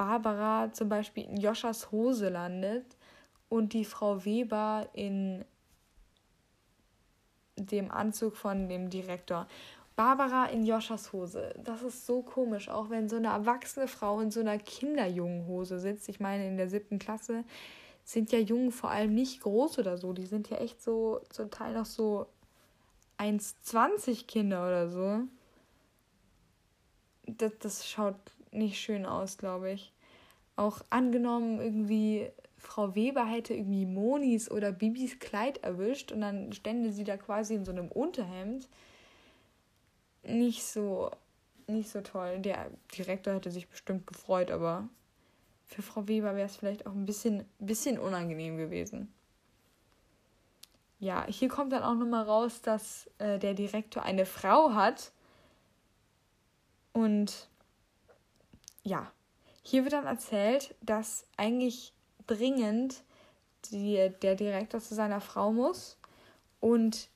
Barbara zum Beispiel in Joschas Hose landet und die Frau Weber in dem Anzug von dem Direktor. Barbara in Joschas Hose. Das ist so komisch, auch wenn so eine erwachsene Frau in so einer Kinderjungenhose sitzt. Ich meine, in der siebten Klasse sind ja Jungen vor allem nicht groß oder so. Die sind ja echt so zum Teil noch so 1,20 Kinder oder so. Das, das schaut nicht schön aus, glaube ich. Auch angenommen, irgendwie Frau Weber hätte irgendwie Monis oder Bibis Kleid erwischt und dann stände sie da quasi in so einem Unterhemd. Nicht so, nicht so toll. Der Direktor hätte sich bestimmt gefreut, aber für Frau Weber wäre es vielleicht auch ein bisschen, bisschen unangenehm gewesen. Ja, hier kommt dann auch nochmal raus, dass äh, der Direktor eine Frau hat. Und ja, hier wird dann erzählt, dass eigentlich dringend die, der Direktor zu seiner Frau muss und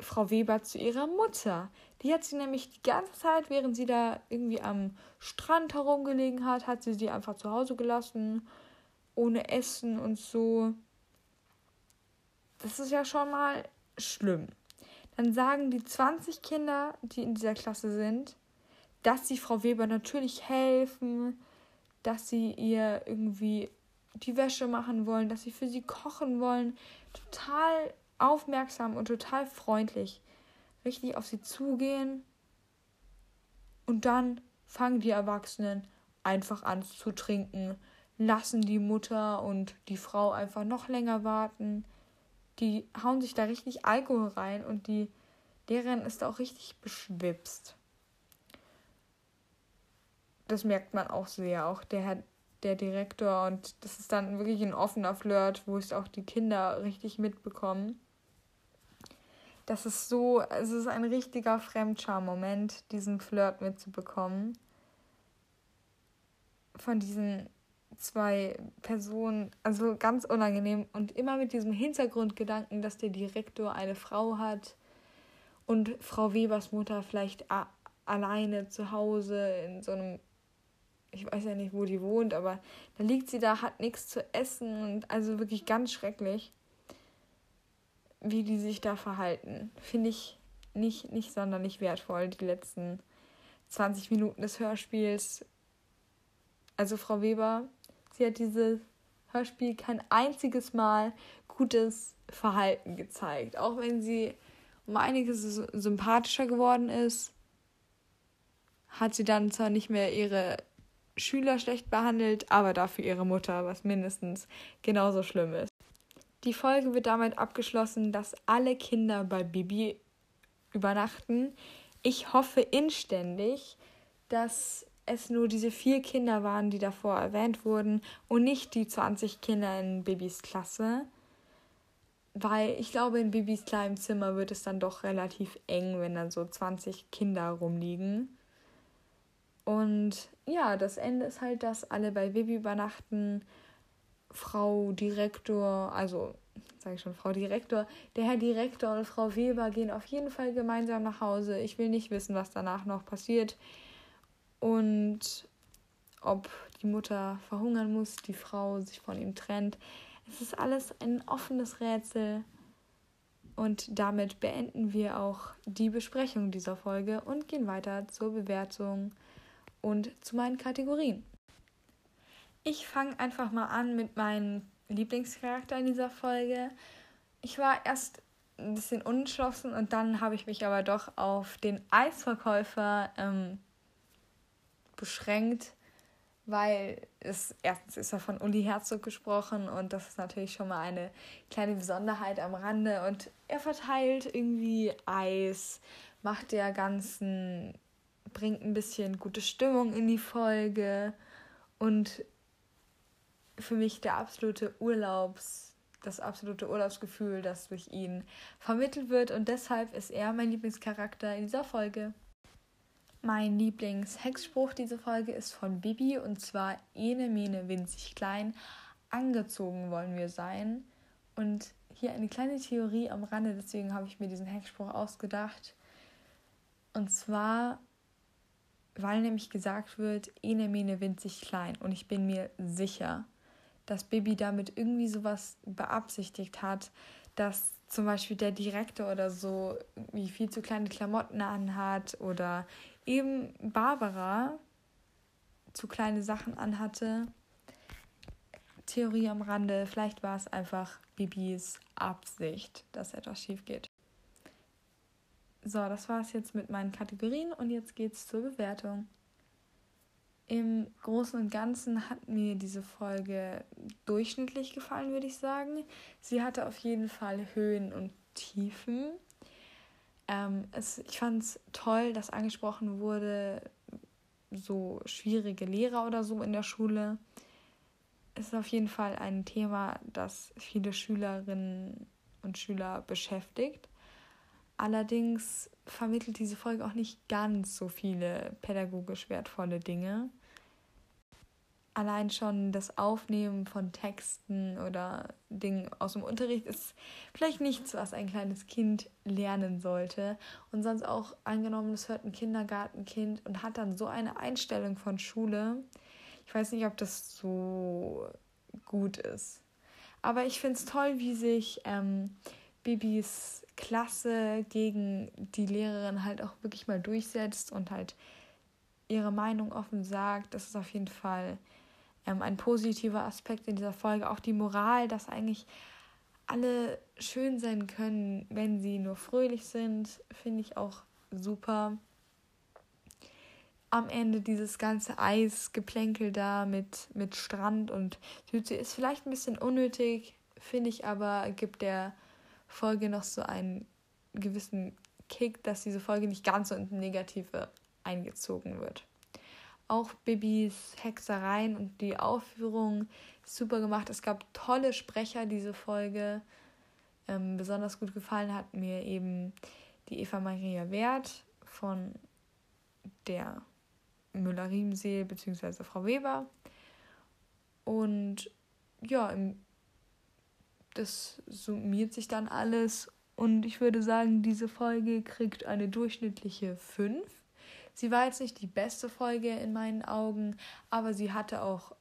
Frau Weber zu ihrer Mutter. Die hat sie nämlich die ganze Zeit, während sie da irgendwie am Strand herumgelegen hat, hat sie sie einfach zu Hause gelassen, ohne Essen und so. Das ist ja schon mal schlimm. Dann sagen die 20 Kinder, die in dieser Klasse sind, dass sie Frau Weber natürlich helfen, dass sie ihr irgendwie die Wäsche machen wollen, dass sie für sie kochen wollen. Total aufmerksam und total freundlich richtig auf sie zugehen und dann fangen die Erwachsenen einfach an zu trinken, lassen die Mutter und die Frau einfach noch länger warten. Die hauen sich da richtig Alkohol rein und die Lehrerin ist auch richtig beschwipst. Das merkt man auch sehr, auch der der Direktor und das ist dann wirklich ein offener Flirt, wo es auch die Kinder richtig mitbekommen. das ist so, es ist ein richtiger Fremdscham-Moment, diesen Flirt mitzubekommen. Von diesen zwei Personen, also ganz unangenehm und immer mit diesem Hintergrundgedanken, dass der Direktor eine Frau hat und Frau Webers Mutter vielleicht alleine zu Hause in so einem, ich weiß ja nicht, wo die wohnt, aber da liegt sie da, hat nichts zu essen und also wirklich ganz schrecklich, wie die sich da verhalten. Finde ich nicht, nicht sonderlich wertvoll, die letzten 20 Minuten des Hörspiels. Also Frau Weber, sie hat dieses Hörspiel kein einziges Mal gutes Verhalten gezeigt. Auch wenn sie um einiges sympathischer geworden ist, hat sie dann zwar nicht mehr ihre Schüler schlecht behandelt, aber dafür ihre Mutter, was mindestens genauso schlimm ist. Die Folge wird damit abgeschlossen, dass alle Kinder bei Bibi übernachten. Ich hoffe inständig, dass es nur diese vier Kinder waren, die davor erwähnt wurden und nicht die 20 Kinder in Bibis Klasse. Weil ich glaube, in Bibis kleinem Zimmer wird es dann doch relativ eng, wenn dann so 20 Kinder rumliegen. Und ja, das Ende ist halt, dass alle bei Bibi übernachten. Frau Direktor, also sage ich schon, Frau Direktor, der Herr Direktor und Frau Weber gehen auf jeden Fall gemeinsam nach Hause. Ich will nicht wissen, was danach noch passiert und ob die Mutter verhungern muss, die Frau sich von ihm trennt. Es ist alles ein offenes Rätsel. Und damit beenden wir auch die Besprechung dieser Folge und gehen weiter zur Bewertung und zu meinen Kategorien. Ich fange einfach mal an mit meinem Lieblingscharakter in dieser Folge. Ich war erst ein bisschen unentschlossen und dann habe ich mich aber doch auf den Eisverkäufer ähm, beschränkt weil es erstens ist er von Uli Herzog gesprochen und das ist natürlich schon mal eine kleine Besonderheit am Rande und er verteilt irgendwie Eis, macht der ganzen, bringt ein bisschen gute Stimmung in die Folge und für mich der absolute Urlaubs, das absolute Urlaubsgefühl, das durch ihn vermittelt wird und deshalb ist er mein Lieblingscharakter in dieser Folge. Mein Lieblingshexspruch dieser Folge ist von Bibi und zwar Ene Mene winzig klein, angezogen wollen wir sein. Und hier eine kleine Theorie am Rande, deswegen habe ich mir diesen Hexspruch ausgedacht. Und zwar, weil nämlich gesagt wird, Ene Mene winzig klein. Und ich bin mir sicher, dass Bibi damit irgendwie sowas beabsichtigt hat, dass zum Beispiel der Direktor oder so wie viel zu kleine Klamotten anhat oder eben Barbara zu kleine Sachen anhatte. Theorie am Rande, vielleicht war es einfach Bibis Absicht, dass etwas schief geht. So, das war es jetzt mit meinen Kategorien und jetzt geht's zur Bewertung. Im Großen und Ganzen hat mir diese Folge durchschnittlich gefallen, würde ich sagen. Sie hatte auf jeden Fall Höhen und Tiefen. Ähm, es, ich fand es toll, dass angesprochen wurde, so schwierige Lehrer oder so in der Schule. Es ist auf jeden Fall ein Thema, das viele Schülerinnen und Schüler beschäftigt. Allerdings vermittelt diese Folge auch nicht ganz so viele pädagogisch wertvolle Dinge allein schon das Aufnehmen von Texten oder Dingen aus dem Unterricht ist vielleicht nichts, was ein kleines Kind lernen sollte. Und sonst auch angenommen, es hört ein Kindergartenkind und hat dann so eine Einstellung von Schule. Ich weiß nicht, ob das so gut ist. Aber ich finde es toll, wie sich ähm, Bibis Klasse gegen die Lehrerin halt auch wirklich mal durchsetzt und halt ihre Meinung offen sagt. Das ist auf jeden Fall ähm, ein positiver Aspekt in dieser Folge. Auch die Moral, dass eigentlich alle schön sein können, wenn sie nur fröhlich sind, finde ich auch super. Am Ende dieses ganze Eisgeplänkel da mit, mit Strand und Südsee ist vielleicht ein bisschen unnötig, finde ich aber, gibt der Folge noch so einen gewissen Kick, dass diese Folge nicht ganz so ins Negative eingezogen wird. Auch Bibis Hexereien und die Aufführung super gemacht. Es gab tolle Sprecher diese Folge. Ähm, besonders gut gefallen hat mir eben die Eva Maria Wert von der Müller-Riemseel bzw. Frau Weber. Und ja, das summiert sich dann alles. Und ich würde sagen, diese Folge kriegt eine durchschnittliche 5. Sie war jetzt nicht die beste Folge in meinen Augen, aber sie hatte auch,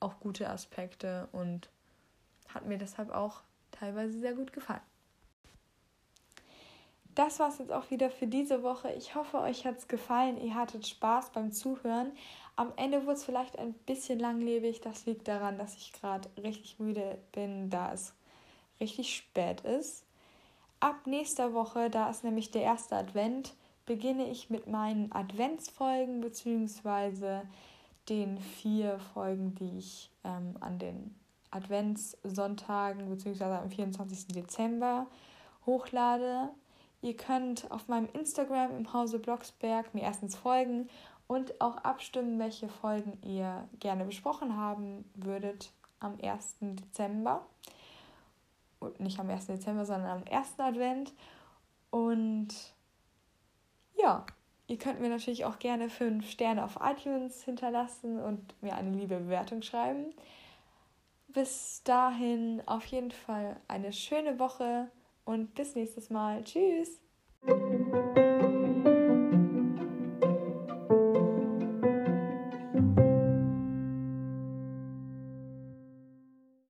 auch gute Aspekte und hat mir deshalb auch teilweise sehr gut gefallen. Das war es jetzt auch wieder für diese Woche. Ich hoffe, euch hat es gefallen. Ihr hattet Spaß beim Zuhören. Am Ende wurde es vielleicht ein bisschen langlebig. Das liegt daran, dass ich gerade richtig müde bin, da es richtig spät ist. Ab nächster Woche, da ist nämlich der erste Advent, beginne ich mit meinen Adventsfolgen bzw. den vier Folgen, die ich ähm, an den Adventssonntagen bzw. am 24. Dezember hochlade. Ihr könnt auf meinem Instagram im Hause Blocksberg mir erstens folgen und auch abstimmen, welche Folgen ihr gerne besprochen haben würdet am 1. Dezember. Und nicht am 1. Dezember, sondern am 1. Advent. Und ja, ihr könnt mir natürlich auch gerne 5 Sterne auf iTunes hinterlassen und mir eine liebe Bewertung schreiben. Bis dahin auf jeden Fall eine schöne Woche und bis nächstes Mal. Tschüss!